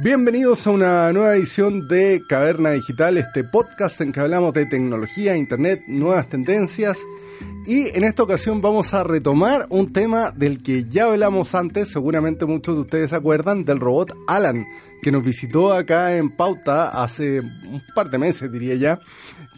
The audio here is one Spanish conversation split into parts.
Bienvenidos a una nueva edición de Caverna Digital, este podcast en que hablamos de tecnología, internet, nuevas tendencias. Y en esta ocasión vamos a retomar un tema del que ya hablamos antes, seguramente muchos de ustedes se acuerdan, del robot Alan, que nos visitó acá en Pauta hace un par de meses, diría ya,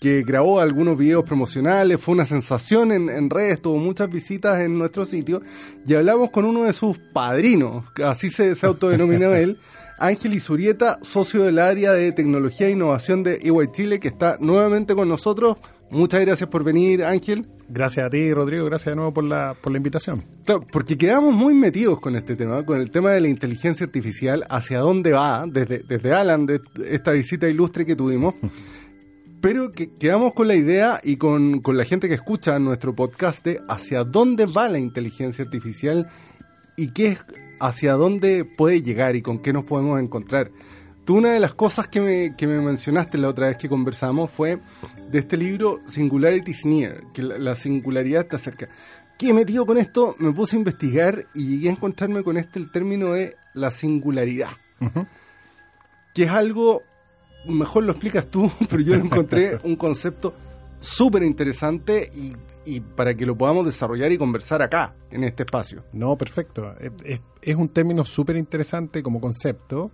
que grabó algunos videos promocionales, fue una sensación en, redes, tuvo muchas visitas en nuestro sitio, y hablamos con uno de sus padrinos, así se, se autodenominó él, Ángel Isurieta, socio del área de tecnología e innovación de EY Chile, que está nuevamente con nosotros. Muchas gracias por venir, Ángel. Gracias a ti, Rodrigo. Gracias de nuevo por la, por la invitación. Claro, porque quedamos muy metidos con este tema, con el tema de la inteligencia artificial, hacia dónde va, desde, desde Alan, de esta visita ilustre que tuvimos. Pero que quedamos con la idea y con, con la gente que escucha nuestro podcast de hacia dónde va la inteligencia artificial y qué es hacia dónde puede llegar y con qué nos podemos encontrar. Tú una de las cosas que me, que me mencionaste la otra vez que conversamos fue de este libro Singularity Near, que la, singularidad está cerca. ¿Qué he metido con esto? Me puse a investigar y llegué a encontrarme con este el término de la singularidad. Que es algo, mejor lo explicas tú, pero yo lo encontré un concepto súper interesante y, para que lo podamos desarrollar y conversar acá, en este espacio. No, perfecto. Es, un término súper interesante como concepto.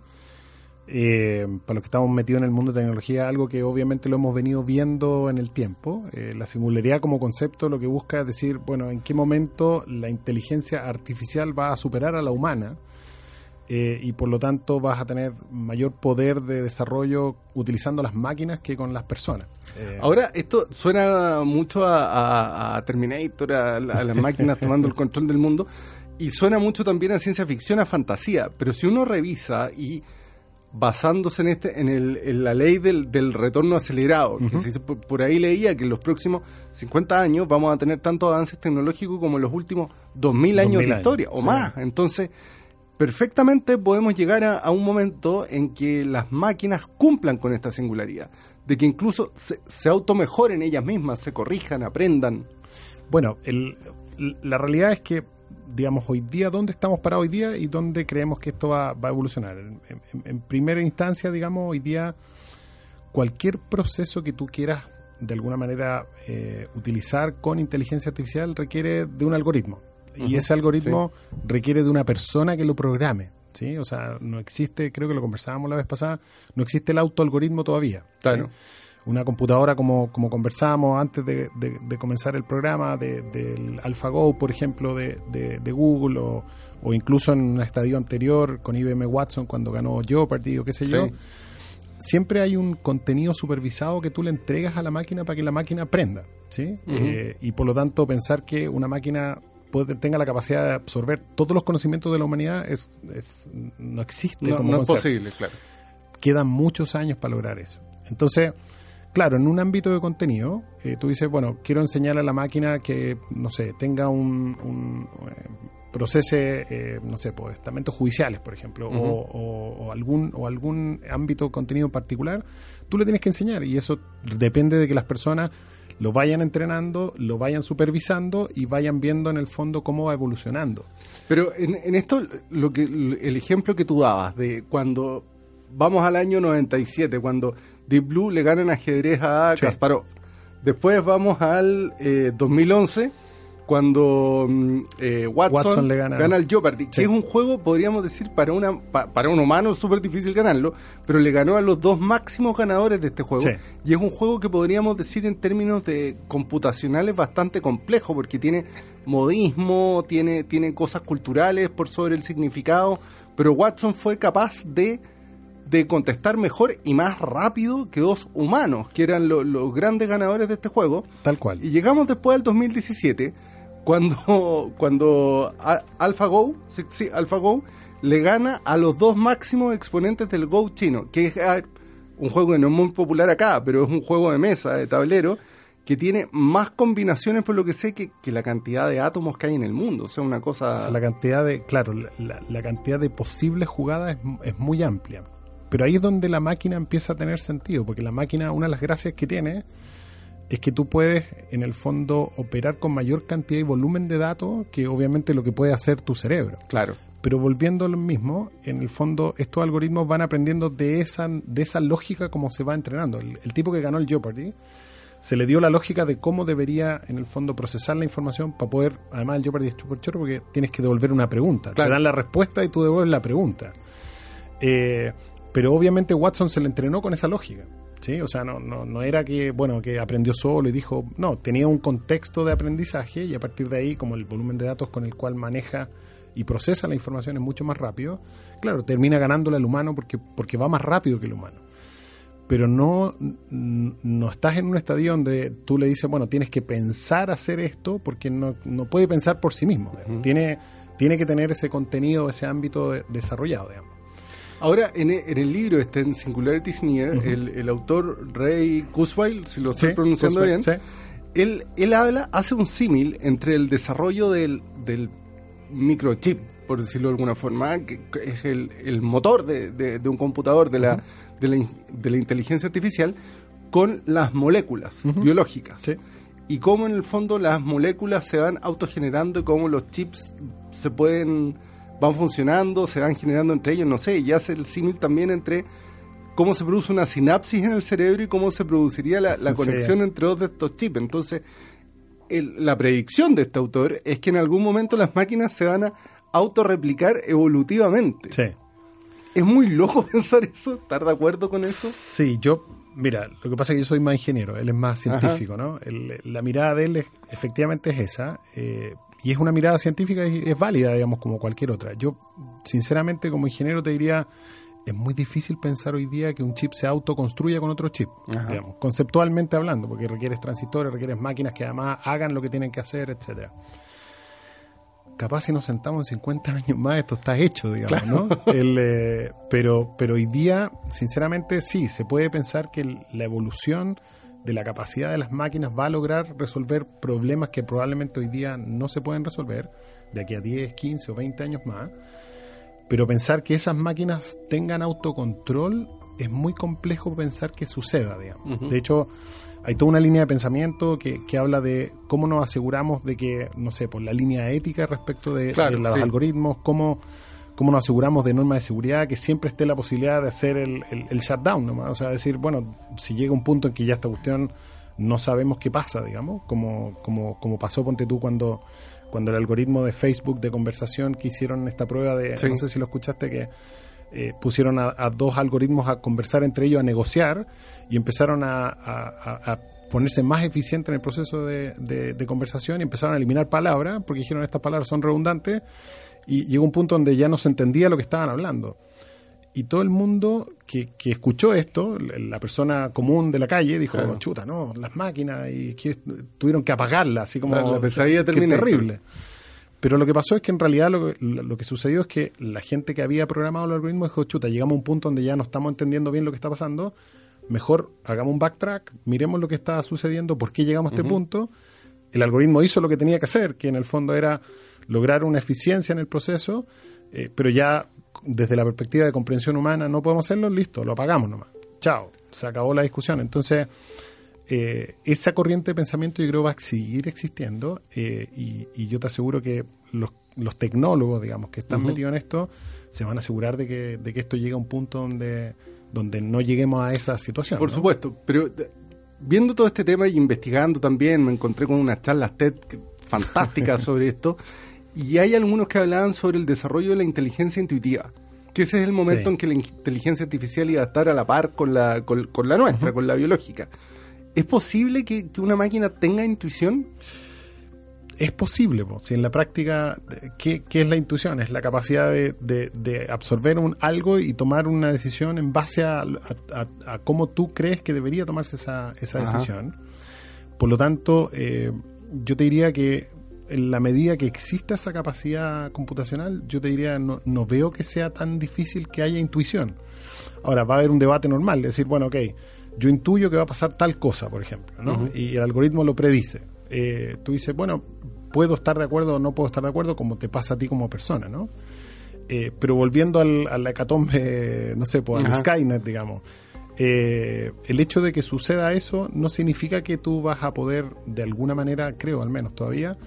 Eh, para los que estamos metidos en el mundo de tecnología, algo que obviamente lo hemos venido viendo en el tiempo. Eh, la singularidad como concepto lo que busca es decir, bueno, en qué momento la inteligencia artificial va a superar a la humana eh, y por lo tanto vas a tener mayor poder de desarrollo utilizando las máquinas que con las personas. Eh, Ahora, esto suena mucho a, Terminator, a, las máquinas tomando el control del mundo, y suena mucho también a ciencia ficción, a fantasía, pero si uno revisa y basándose en este en, el, en la ley del, del retorno acelerado, que por, ahí leía que en los próximos 50 años vamos a tener tantos avances tecnológicos como en los últimos 2000 años de historia, o más. Entonces, perfectamente podemos llegar a, un momento en que las máquinas cumplan con esta singularidad, de que incluso se, se automejoren ellas mismas, se corrijan, aprendan. Bueno, la realidad es que, digamos, hoy día, ¿dónde estamos parados hoy día y dónde creemos que esto va, a evolucionar? En, primera instancia, digamos, hoy día, cualquier proceso que tú quieras de alguna manera eh, utilizar con inteligencia artificial requiere de un algoritmo y ese algoritmo requiere de una persona que lo programe. ¿sí? O sea, no existe, creo que lo conversábamos la vez pasada, no existe el autoalgoritmo todavía. Claro. Una computadora, como, como conversábamos antes de, comenzar el programa, del AlphaGo, por ejemplo, de, Google, o, o, incluso en un estadio anterior con IBM Watson cuando ganó Jeopardy o qué sé yo, siempre hay un contenido supervisado que tú le entregas a la máquina para que la máquina aprenda. ¿sí? Eh, y por lo tanto, pensar que una máquina tenga la capacidad de absorber todos los conocimientos de la humanidad es, no existe no, no es posible, claro. Quedan muchos años para lograr eso. Entonces, claro, en un ámbito de contenido, eh, tú dices, bueno, quiero enseñarle a la máquina que, no sé, tenga un, un eh, procese, eh, no sé, pues, estamentos judiciales, por ejemplo, o, algún, o algún ámbito de contenido particular, tú le tienes que enseñar y eso depende de que las personas lo vayan entrenando, lo vayan supervisando y vayan viendo en el fondo cómo va evolucionando. Pero en, esto, lo que el ejemplo que tú dabas de cuando vamos al año 97, cuando Deep Blue le ganan ajedrez a Kasparov. Después vamos al 2011 eh, cuando mm, eh, Watson, le gana, al Jeopardy, que es un juego, podríamos decir, para una para un humano es súper difícil ganarlo, pero le ganó a los dos máximos ganadores de este juego. Y es un juego que podríamos decir en términos de computacionales bastante complejo, porque tiene modismo, tiene, tiene cosas culturales por sobre el significado, pero Watson fue capaz de de contestar mejor y más rápido que dos humanos, que eran los grandes ganadores de este juego. Tal cual. Y llegamos después al 2017 cuando, cuando AlphaGo, sí, sí, AlphaGo, le gana a los dos máximos exponentes del Go chino, que es ah, un juego que no es muy popular acá, pero es un juego de mesa, de tablero, que tiene más combinaciones, por lo que sé, que, la cantidad de átomos que hay en el mundo. O sea, una cosa... O sea, la cantidad de, claro, la, cantidad de posibles jugadas es, es, muy amplia. Pero ahí es donde la máquina empieza a tener sentido, porque la máquina, una de las gracias que tiene es que tú puedes, en el fondo, operar con mayor cantidad y volumen de datos que obviamente lo que puede hacer tu cerebro. Claro. Pero volviendo a lo mismo, en el fondo estos algoritmos van aprendiendo de esa, de esa lógica como se va entrenando. El, el tipo que ganó el Jeopardy se le dio la lógica de cómo debería, en el fondo, procesar la información para poder. Además, el Jeopardy es súper porque tienes que devolver una pregunta. Te dan la respuesta y tú devuelves la pregunta. Eh, pero obviamente Watson se le entrenó con esa lógica. ¿sí? O sea, no, no, no era que, bueno, que aprendió solo y dijo. No, tenía un contexto de aprendizaje y a partir de ahí, como el volumen de datos con el cual maneja y procesa la información es mucho más rápido, claro, termina ganándole al humano porque, porque va más rápido que el humano pero no, no estás en un estadio donde tú le dices, bueno, tienes que pensar hacer esto porque no, no puede pensar por sí mismo. tiene, tiene que tener ese contenido, ese ámbito desarrollado, digamos. Ahora, en, e, en, el libro este en Singularity Near, el, el, autor Ray Kurzweil, si lo estoy pronunciando bien, él, él habla, hace un símil entre el desarrollo del, del microchip, por decirlo de alguna forma, que es el, el motor de, de, un computador, de la, de la, de la inteligencia artificial con las moléculas biológicas. Y cómo en el fondo las moléculas se van autogenerando y cómo los chips se pueden van funcionando, se van generando entre ellos, no sé, y hace el símil también entre cómo se produce una sinapsis en el cerebro y cómo se produciría la, conexión entre dos de estos chips. Entonces, la predicción de este autor es que en algún momento las máquinas se van a autorreplicar evolutivamente. Sí. Es muy loco pensar eso, ¿estar de acuerdo con eso? Sí, yo, mira, lo que pasa es que yo soy más ingeniero, él es más científico, ¿no? la mirada de él efectivamente es esa, eh, y es una mirada científica y es válida, digamos, como cualquier otra. Yo, sinceramente, como ingeniero te diría, es muy difícil pensar hoy día que un chip se autoconstruya con otro chip, digamos, conceptualmente hablando, porque requieres transistores, requieres máquinas que además hagan lo que tienen que hacer, etcétera capaz si nos sentamos en 50 años más esto está hecho, digamos, ¿no? Eh, pero, pero hoy día, sinceramente, sí, se puede pensar que la evolución de la capacidad de las máquinas va a lograr resolver problemas que probablemente hoy día no se pueden resolver de aquí a 10, 15 o 20 años más. Pero pensar que esas máquinas tengan autocontrol es muy complejo pensar que suceda, digamos. De hecho, hay toda una línea de pensamiento que, que, habla de cómo nos aseguramos de que, no sé, por la línea ética respecto de, los algoritmos, cómo, cómo nos aseguramos de normas de seguridad, que siempre esté la posibilidad de hacer el, el, shutdown, nomás. o sea, decir, bueno, si llega un punto en que ya esta cuestión no sabemos qué pasa, digamos, como, como, como pasó, ponte tú, cuando, cuando el algoritmo de Facebook de conversación que hicieron esta prueba de, no sé si lo escuchaste, que eh, pusieron a, dos algoritmos a conversar entre ellos, a negociar, y empezaron a, ponerse más eficientes en el proceso de, conversación y empezaron a eliminar palabras, porque dijeron estas palabras son redundantes, y llegó un punto donde ya no se entendía lo que estaban hablando. Y todo el mundo que, escuchó esto, la persona común de la calle, dijo, chuta, no, las máquinas, y que tuvieron que apagarlas, así como... La, terrible. Pero lo que pasó es que en realidad lo, que sucedió es que la gente que había programado el algoritmo dijo, chuta, llegamos a un punto donde ya no estamos entendiendo bien lo que está pasando, mejor hagamos un backtrack, miremos lo que está sucediendo, por qué llegamos a este punto. El algoritmo hizo lo que tenía que hacer, que en el fondo era lograr una eficiencia en el proceso, eh, pero ya desde la perspectiva de comprensión humana no podemos hacerlo, listo, lo apagamos nomás. Chao, se acabó la discusión. Entonces, eh, esa corriente de pensamiento yo creo va a seguir existiendo eh, y, yo te aseguro que los, los tecnólogos, digamos, que están metidos en esto, se van a asegurar de que, de que esto llegue a un punto donde, donde no lleguemos a esa situación. Por supuesto, pero viendo todo este tema y investigando también, me encontré con unas charlas TED fantásticas sobre esto y hay algunos que hablaban sobre el desarrollo de la inteligencia intuitiva que ese es el momento en que la inteligencia artificial iba a estar a la par con la, con, la nuestra, con la biológica. ¿Es posible que, una máquina tenga intuición? Es posible, si en la práctica, ¿qué, es la intuición? Es la capacidad de, absorber un algo y tomar una decisión en base a, cómo tú crees que debería tomarse esa, esa decisión. Por lo tanto, eh, yo te diría que en la medida que exista esa capacidad computacional, yo te diría, no, no veo que sea tan difícil que haya intuición. Ahora, va a haber un debate normal, decir, bueno, ok, yo intuyo que va a pasar tal cosa, por ejemplo, ¿no? Y el algoritmo lo predice. Eh, tú dices, bueno, puedo estar de acuerdo o no puedo estar de acuerdo, como te pasa a ti como persona, ¿no? Eh, pero volviendo al, a la hecatombe, no sé, pues, al Skynet, digamos, eh, el hecho de que suceda eso no significa que tú vas a poder, de alguna manera, creo al menos todavía,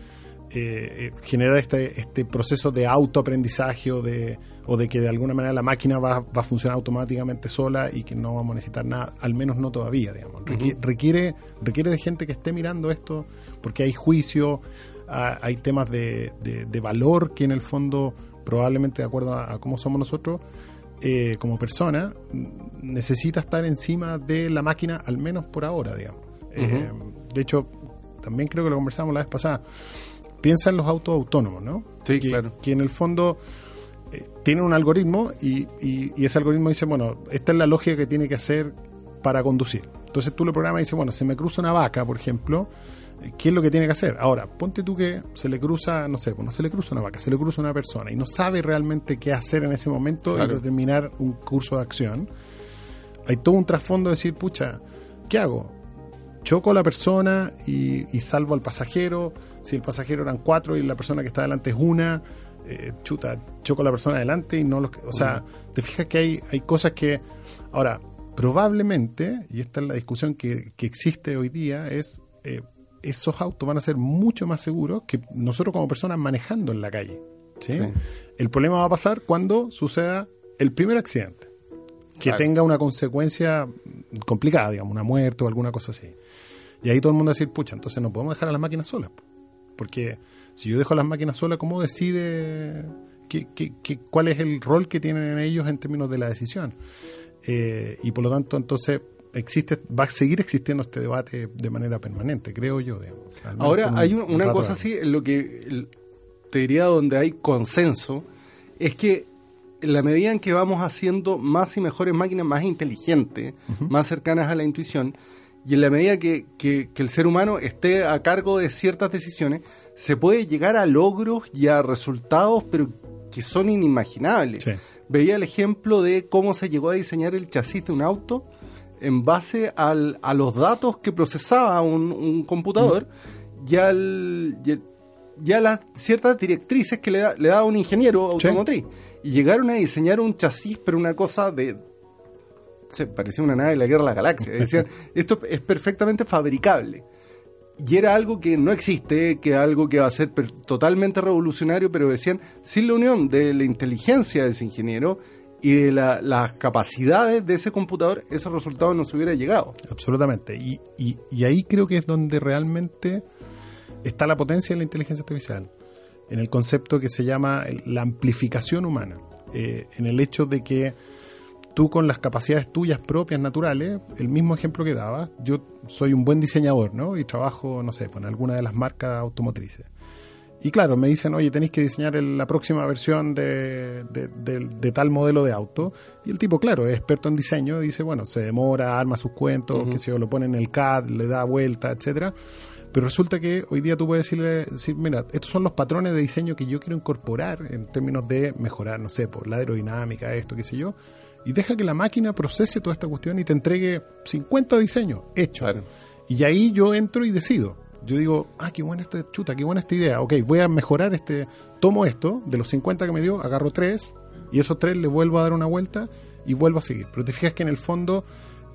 eh, generar este, este proceso de autoaprendizaje o de, o de que de alguna manera la máquina va, va, a funcionar automáticamente sola y que no vamos a necesitar nada, al menos no todavía, digamos. Requiere, requiere de gente que esté mirando esto porque hay juicio, hay temas de, de, valor que en el fondo, probablemente de acuerdo a, cómo somos nosotros, eh, como persona, necesita estar encima de la máquina, al menos por ahora, digamos. Eh, de hecho, también creo que lo conversamos la vez pasada. Piensa en los autos autónomos, ¿no? Sí, que, claro. Que en el fondo eh, tienen un algoritmo y, y, y, ese algoritmo dice, bueno, esta es la lógica que tiene que hacer para conducir. Entonces tú lo programas y dices, bueno, se me cruza una vaca, por ejemplo, ¿qué es lo que tiene que hacer? Ahora, ponte tú que se le cruza, no sé, pues no se le cruza una vaca, se le cruza una persona y no sabe realmente qué hacer en ese momento claro. y determinar un curso de acción. Hay todo un trasfondo de decir, pucha, ¿qué hago? Choco a la persona y, y, salvo al pasajero. Si el pasajero eran cuatro y la persona que está delante es una, eh, chuta, choco a la persona delante y no los O sea, te fijas que hay, hay cosas que. Ahora, probablemente, y esta es la discusión que, que existe hoy día, es. Eh, esos autos van a ser mucho más seguros que nosotros como personas manejando en la calle. ¿sí? Sí. El problema va a pasar cuando suceda el primer accidente, que claro. tenga una consecuencia complicada, digamos, una muerte o alguna cosa así. Y ahí todo el mundo va a decir, pucha, entonces no podemos dejar a las máquinas solas. Porque si yo dejo a las máquinas solas, ¿cómo decide qué, qué, qué, cuál es el rol que tienen en ellos en términos de la decisión? Eh, y por lo tanto, entonces, existe va a seguir existiendo este debate de manera permanente, creo yo. Digamos, Ahora, hay un, una cosa así, lo que te diría donde hay consenso, es que en la medida en que vamos haciendo más y mejores máquinas, más inteligentes, uh -huh. más cercanas a la intuición, y en la medida que, que, que, el ser humano esté a cargo de ciertas decisiones, se puede llegar a logros y a resultados, pero que son inimaginables. Sí. Veía el ejemplo de cómo se llegó a diseñar el chasis de un auto en base al, a los datos que procesaba un, un computador y, al, y, a las ciertas directrices que le, da, le daba un ingeniero automotriz. Sí. Y llegaron a diseñar un chasis, pero una cosa de... Se parecía una nave de la guerra de la galaxia. Decían, esto es perfectamente fabricable. Y era algo que no existe, que algo que va a ser totalmente revolucionario, pero decían, sin la unión de la inteligencia de ese ingeniero, y de la, las capacidades de ese computador, ese resultado no se hubiera llegado. Absolutamente. Y, y, y, ahí creo que es donde realmente está la potencia de la inteligencia artificial, en el concepto que se llama la amplificación humana, eh, en el hecho de que tú con las capacidades tuyas propias, naturales, el mismo ejemplo que daba, yo soy un buen diseñador, ¿no? Y trabajo, no sé, con alguna de las marcas automotrices y claro, me dicen, oye, tenéis que diseñar el, la próxima versión de, de, de, de, tal modelo de auto. Y el tipo, claro, es experto en diseño, dice, bueno, se demora, arma sus cuentos, uh -huh. que se lo pone en el CAD, le da vuelta, etcétera. Pero resulta que hoy día tú puedes decirle, decir, mira, estos son los patrones de diseño que yo quiero incorporar en términos de mejorar, no sé, por la aerodinámica, esto, qué sé yo. Y deja que la máquina procese toda esta cuestión y te entregue 50 diseños hechos. Claro. Y ahí yo entro y decido yo digo, ah, qué buena esta chuta, qué buena esta idea. Ok, voy a mejorar este. Tomo esto, de los 50 que me dio, agarro tres, y esos tres le vuelvo a dar una vuelta y vuelvo a seguir. Pero te fijas que en el fondo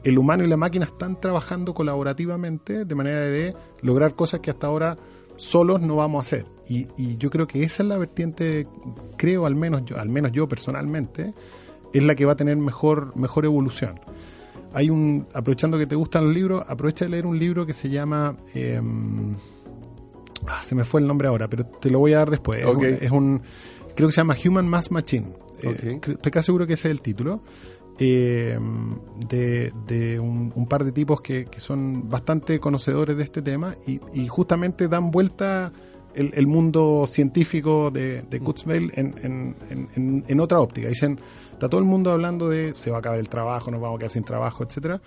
el humano y la máquina están trabajando colaborativamente de manera de lograr cosas que hasta ahora solos no vamos a hacer. Y, y yo creo que esa es la vertiente, creo al menos yo, al menos yo personalmente, es la que va a tener mejor, mejor evolución hay un, aprovechando que te gustan los libros, aprovecha de leer un libro que se llama, eh, ah, se me fue el nombre ahora, pero te lo voy a dar después. Okay. Es, un, es, un, creo que se llama Human Mass Machine. Okay. Eh, estoy casi seguro que ese es el título. Eh, de, de un, un, par de tipos que, que, son bastante conocedores de este tema y, y justamente dan vuelta el, mundo científico de, de Kurzweil en, en, en, otra óptica. Dicen, está todo el mundo hablando de se va a acabar el trabajo, nos vamos a quedar sin trabajo, etcétera.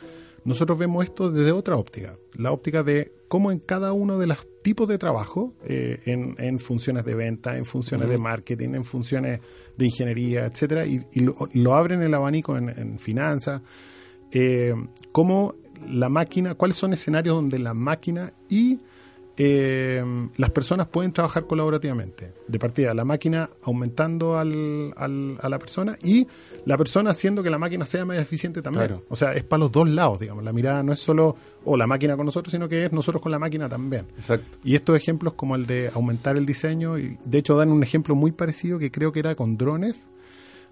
Nosotros vemos esto desde otra óptica, la óptica de cómo en cada uno de los tipos de trabajo, eh, en, funciones de venta, en funciones de marketing, en funciones de ingeniería, etcétera, y, lo, abren el abanico en, finanzas, eh, cómo la máquina, cuáles son escenarios donde la máquina y eh, las personas pueden trabajar colaborativamente. De partida, la máquina aumentando al, a la persona y la persona haciendo que la máquina sea más eficiente también. O sea, es para los dos lados, digamos. La mirada no es solo o la máquina con nosotros, sino que es nosotros con la máquina también. Exacto. Y estos ejemplos como el de aumentar el diseño, y de hecho dan un ejemplo muy parecido que creo que era con drones,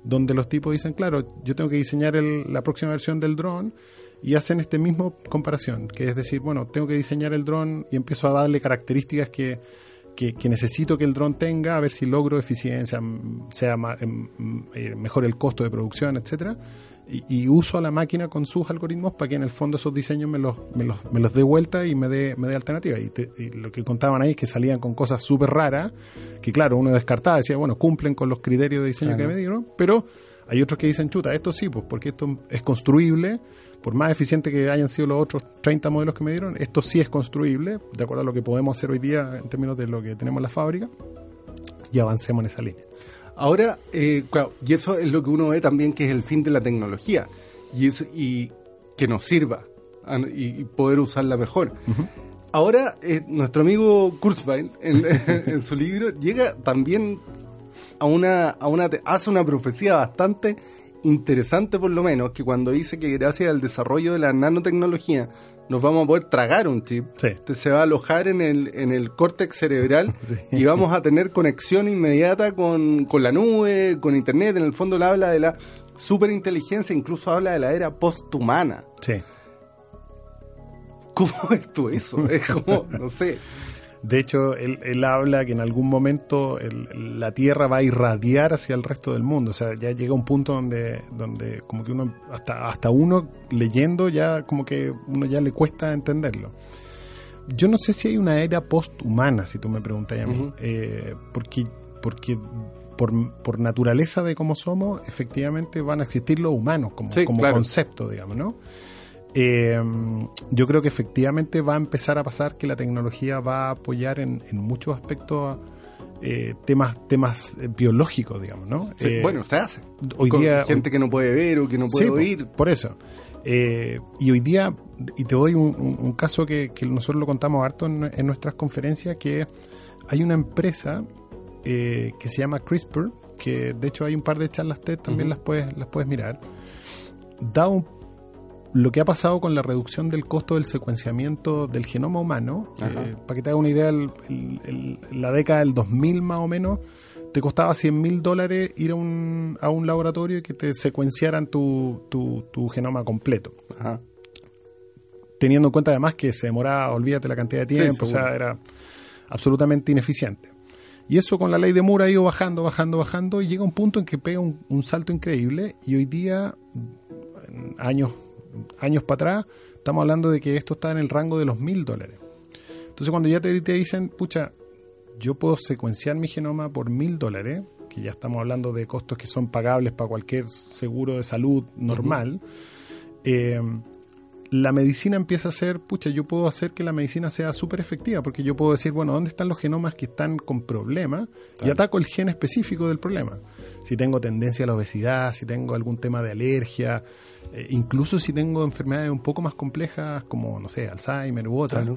donde los tipos dicen, claro, yo tengo que diseñar la próxima versión del dron y hacen este mismo comparación, que es decir, bueno, tengo que diseñar el dron y empiezo a darle características que, que, necesito que el dron tenga, a ver si logro eficiencia, sea em, eh, mejor el costo de producción, etcétera. Y, uso a la máquina con sus algoritmos para que en el fondo esos diseños me los, me los, me los dé vuelta y me dé, me dé alternativa. Y, lo que contaban ahí es que salían con cosas súper raras, que claro, uno descartaba, decía, bueno, cumplen con los criterios de diseño que me dieron, pero hay otros que dicen, chuta, esto sí, pues porque esto es construible, por más eficiente que hayan sido los otros 30 modelos que me dieron, esto sí es construible, de acuerdo a lo que podemos hacer hoy día en términos de lo que tenemos en la fábrica, y avancemos en esa línea. Ahora, eh, y eso es lo que uno ve también que es el fin de la tecnología, y, eso, y que nos sirva y, poder usarla mejor. Ahora, eh, nuestro amigo Kurzweil, en, en, su libro, llega también a una, a una, hace una profecía bastante interesante por lo menos, que cuando dice que gracias al desarrollo de la nanotecnología nos vamos a poder tragar un chip, se va a alojar en el, en el córtex cerebral y vamos a tener conexión inmediata con, con la nube, con internet, en el fondo le habla de la superinteligencia, incluso habla de la era posthumana. Sí. ¿Cómo es tú eso? Es como, no sé. De hecho, él, habla que en algún momento la Tierra va a irradiar hacia el resto del mundo. O sea, ya llega un punto donde, donde como que uno, hasta, hasta uno leyendo, ya como que uno ya le cuesta entenderlo. Yo no sé si hay una era posthumana, si tú me preguntas a mí, eh, porque, porque por, naturaleza de cómo somos, efectivamente van a existir los humanos como, como concepto, digamos, ¿no? Eh, yo creo que efectivamente va a empezar a pasar que la tecnología va a apoyar en, muchos aspectos eh, temas temas eh, biológicos, digamos, ¿no? bueno, se hace. Hoy día gente que no puede ver o que no puede oír. Por, eso. y hoy día, y te doy un, caso que, nosotros lo contamos harto en, nuestras conferencias, que hay una empresa que se llama CRISPR, que de hecho hay un par de charlas TED, también las puedes las puedes mirar. Da un lo que ha pasado con la reducción del costo del secuenciamiento del genoma humano, eh, para que te haga una idea, la década del 2000 más o menos, te costaba 100 mil dólares ir a un, a un laboratorio y que te secuenciaran tu, tu, genoma completo. Teniendo en cuenta además que se demoraba, olvídate la cantidad de tiempo, o sea, era absolutamente ineficiente. Y eso con la ley de Moore ha ido bajando, bajando, bajando y llega un punto en que pega un, un salto increíble y hoy día, años años para atrás, estamos hablando de que esto está en el rango de los mil dólares. Entonces cuando ya te, te dicen, pucha, yo puedo secuenciar mi genoma por mil dólares, que ya estamos hablando de costos que son pagables para cualquier seguro de salud normal, eh, la medicina empieza a ser, pucha, yo puedo hacer que la medicina sea súper efectiva, porque yo puedo decir, bueno, ¿dónde están los genomas que están con problemas? Y ataco el gen específico del problema. Si tengo tendencia a la obesidad, si tengo algún tema de alergia, eh, incluso si tengo enfermedades un poco más complejas, como, no sé, Alzheimer u otras.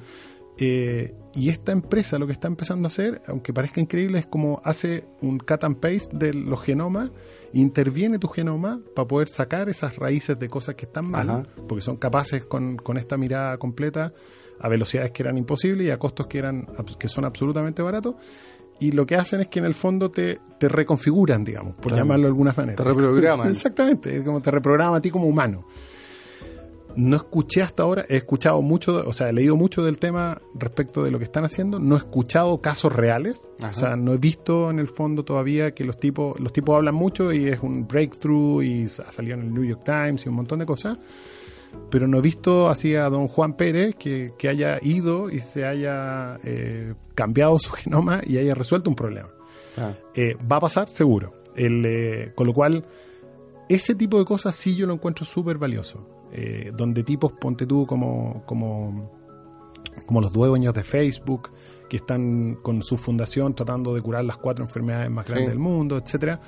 Eh, y esta empresa lo que está empezando a hacer, aunque parezca increíble, es como hace un cut and paste de los genomas, interviene tu genoma para poder sacar esas raíces de cosas que están mal, porque son capaces con, con, esta mirada completa a velocidades que eran imposibles y a costos que, eran, que son absolutamente baratos. Y lo que hacen es que en el fondo te, te reconfiguran, digamos, por llamarlo de alguna manera. Te reprograman. Exactamente, es como te reprograma a ti como humano no escuché hasta ahora, he escuchado mucho, o sea, he leído mucho del tema respecto de lo que están haciendo, no he escuchado casos reales, o sea, no he visto en el fondo todavía que los tipos, los tipos hablan mucho y es un breakthrough y ha salido en el New York Times y un montón de cosas, pero no he visto así a don Juan Pérez que, que haya ido y se haya eh, cambiado su genoma y haya resuelto un problema. Ah. Eh, va a pasar, seguro. El, eh, con lo cual, ese tipo de cosas sí yo lo encuentro súper valioso. Eh, donde tipos, ponte tú, como, como, como los dueños de Facebook, que están con su fundación tratando de curar las cuatro enfermedades más Sí. grandes del mundo, etcétera.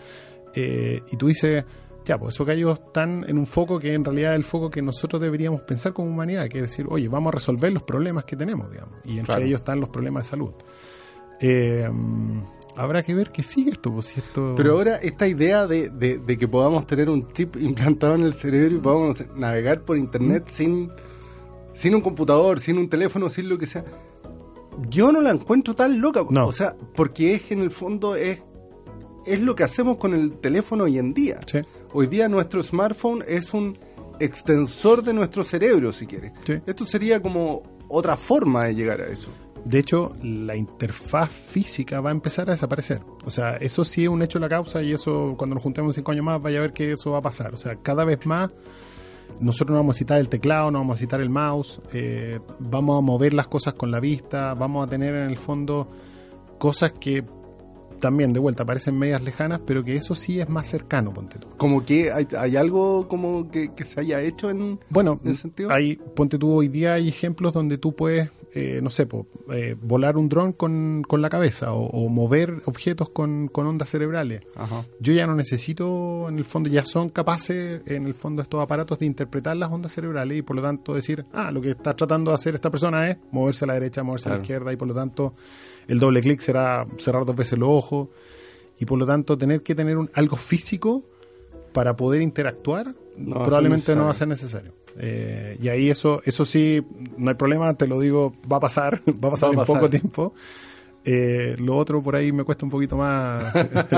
Eh, y tú dices, ya, pues esos gallos están en un foco que en realidad es el foco que nosotros deberíamos pensar como humanidad, que es decir, oye, vamos a resolver los problemas que tenemos, digamos. Y entre Claro. ellos están los problemas de salud. Eh, habrá que ver que sigue esto, pues si esto... Pero ahora esta idea de, de- de que podamos tener un chip implantado en el cerebro y podamos navegar por internet sin, sin un computador, sin un teléfono, sin lo que sea, yo no la encuentro tan loca. No. O sea, porque es en el fondo es, es lo que hacemos con el teléfono hoy en día. Sí. Hoy día nuestro smartphone es un extensor de nuestro cerebro, si quieres. Sí. Esto sería como otra forma de llegar a eso. De hecho, la interfaz física va a empezar a desaparecer. O sea, eso sí es un hecho de la causa y eso cuando nos juntemos cinco años más vaya a ver que eso va a pasar. O sea, cada vez más nosotros no vamos a citar el teclado, no vamos a citar el mouse, eh, vamos a mover las cosas con la vista, vamos a tener en el fondo cosas que también de vuelta parecen medias lejanas, pero que eso sí es más cercano, ponte tú. Como que hay, hay algo como que, que se haya hecho en... Bueno, ¿En ese sentido? hay, ponte tú, hoy día hay ejemplos donde tú puedes, eh, no sé, po, eh, volar un dron con, con la cabeza o, o mover objetos con, con ondas cerebrales. Ajá. Yo ya no necesito, en el fondo, ya son capaces, en el fondo, estos aparatos de interpretar las ondas cerebrales y por lo tanto decir, ah, lo que está tratando de hacer esta persona es moverse a la derecha, moverse a la izquierda y por lo tanto el doble clic será cerrar dos veces los ojos y por lo tanto tener que tener un, algo físico para poder interactuar No probablemente no va a ser necesario. Eh, y ahí eso, eso sí, no hay problema, te lo digo, va a pasar, va a pasar Va en pasar. poco tiempo. Eh, lo otro por ahí me cuesta un poquito más.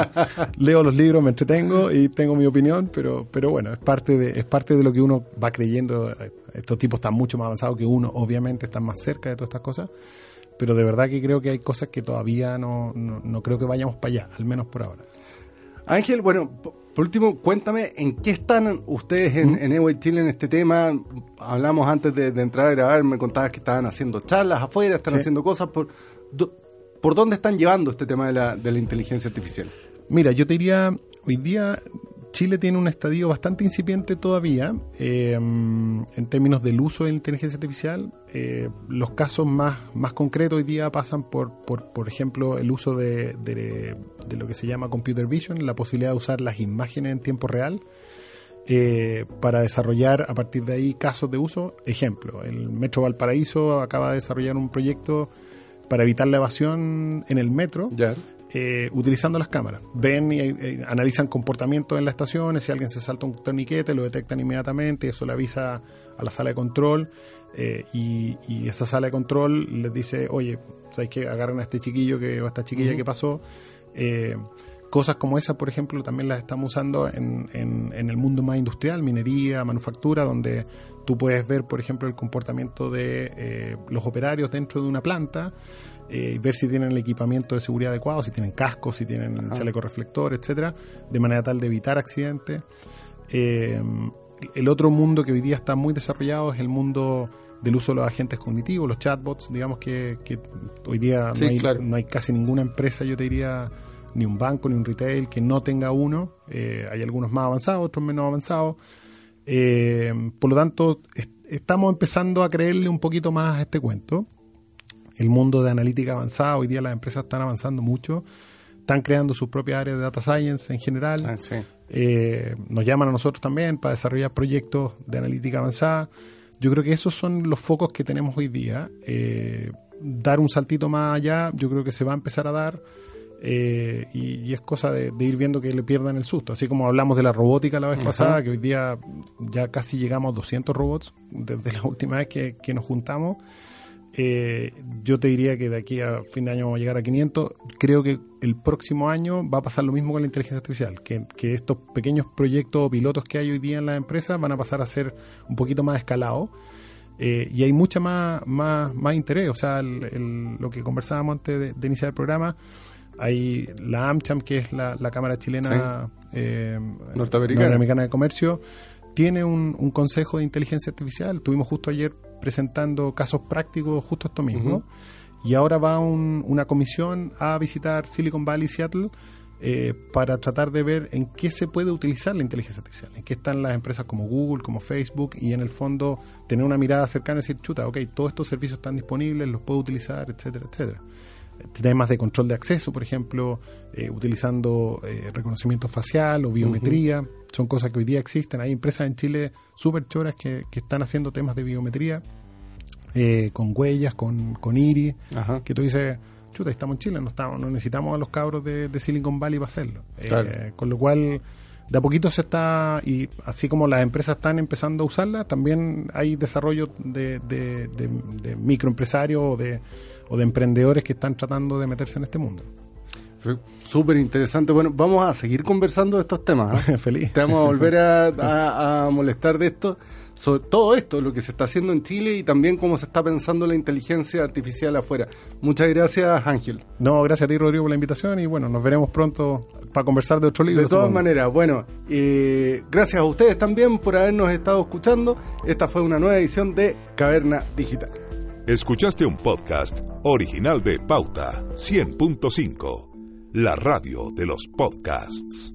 Leo los libros, me entretengo y tengo mi opinión, pero, pero bueno, es parte de, es parte de lo que uno va creyendo. Estos tipos están mucho más avanzados que uno, obviamente están más cerca de todas estas cosas, pero de verdad que creo que hay cosas que todavía no, no, no creo que vayamos para allá, al menos por ahora. Ángel, bueno, por último, cuéntame en qué están ustedes en, en Eway Chile en este tema. Hablamos antes de, de entrar a grabar, me contabas que estaban haciendo charlas afuera, están Sí. haciendo cosas. Por, do- ¿Por dónde están llevando este tema de la, de la inteligencia artificial? Mira, yo te diría, hoy día Chile tiene un estadio bastante incipiente todavía eh, en términos del uso de la inteligencia artificial. Eh, los casos más, más concretos hoy día pasan por, por, por ejemplo, el uso de, de- lo que se llama computer vision, la posibilidad de usar las imágenes en tiempo real. eh, para desarrollar a partir de ahí casos de uso. Ejemplo, el Metro Valparaíso acaba de desarrollar un proyecto para evitar la evasión en el metro Ya. Eh, utilizando las cámaras. Ven y eh, analizan comportamientos en las estaciones, si alguien se salta un torniquete, lo detectan inmediatamente, eso le avisa a la sala de control eh, y, y esa sala de control les dice, oye, ¿sabes qué? Agarren a este chiquillo que, o a esta chiquilla que pasó. Cosas como esas, por ejemplo, también las estamos usando en, en- en el mundo más industrial, minería, manufactura, donde tú puedes ver, por ejemplo, el comportamiento de eh, los operarios dentro de una planta, eh, y ver si tienen el equipamiento de seguridad adecuado, si tienen cascos, si tienen Ajá. chaleco reflector, etcétera, de manera tal de evitar accidentes. Eh, el otro mundo que hoy día está muy desarrollado es el mundo del uso de los agentes cognitivos, los chatbots, digamos que, que hoy día Sí, no, hay, claro. no hay casi ninguna empresa, yo te diría, ni un banco, ni un retail que no tenga uno. Eh, hay algunos más avanzados, otros menos avanzados. Eh, por lo tanto, est- estamos empezando a creerle un poquito más a este cuento. El mundo de analítica avanzada, hoy día las empresas están avanzando mucho, están creando sus propias áreas de data science en general. Ah, sí. Eh, nos llaman a nosotros también para desarrollar proyectos de analítica avanzada. Yo creo que esos son los focos que tenemos hoy día. Dar un saltito más allá, yo creo que se va a empezar a dar. Eh, y, y es cosa de, de ir viendo que le pierdan el susto. Así como hablamos de la robótica la vez Ajá. pasada, que hoy día ya casi llegamos a 200 robots desde la última vez que, que nos juntamos. Eh, yo te diría que de aquí a fin de año vamos a llegar a 500. Creo que el próximo año va a pasar lo mismo con la inteligencia artificial, que, que estos pequeños proyectos o pilotos que hay hoy día en las empresas van a pasar a ser un poquito más escalados. Eh, y hay mucha más, más, más interés. O sea, el- el- lo que conversábamos antes de, de iniciar el programa, hay la AmCham, que es la, la Cámara Chilena eh, Norteamericana. de Comercio, tiene un, consejo de inteligencia artificial. Tuvimos justo ayer presentando casos prácticos justo esto mismo. Y ahora va una comisión a visitar Silicon Valley, Seattle, eh, para tratar de ver en qué se puede utilizar la inteligencia artificial, en qué están las empresas como Google, como Facebook, y en el fondo tener una mirada cercana y decir, chuta, ok, todos estos servicios están disponibles, los puedo utilizar, etcétera, etcétera. Temas de control de acceso, por ejemplo, eh, utilizando eh, reconocimiento facial o biometría, son cosas que hoy día existen. Hay empresas en Chile súper choras que, están haciendo temas de biometría, con huellas, con, con iris, que tú dices, chuta, estamos en Chile, no, estamos, no necesitamos a los cabros de, Silicon Valley para hacerlo. Eh, con lo cual, de a poquito se está, y así como las empresas están empezando a usarla, también hay desarrollo de, de, microempresarios o de, o de emprendedores que están tratando de meterse en este mundo. Súper interesante. Bueno, vamos a seguir conversando de estos temas. ¿eh? Feliz. Te vamos a volver a molestar de esto sobre todo esto, lo que se está haciendo en Chile y también cómo se está pensando la inteligencia artificial afuera. Muchas gracias, Ángel. No, gracias a ti, Rodrigo, por la invitación y bueno, nos veremos pronto para conversar de otro libro. De todas maneras, bueno, eh, gracias a ustedes también por habernos estado escuchando. Esta fue una nueva edición de Caverna Digital. Escuchaste un podcast original de Pauta 100.5, la radio de los podcasts.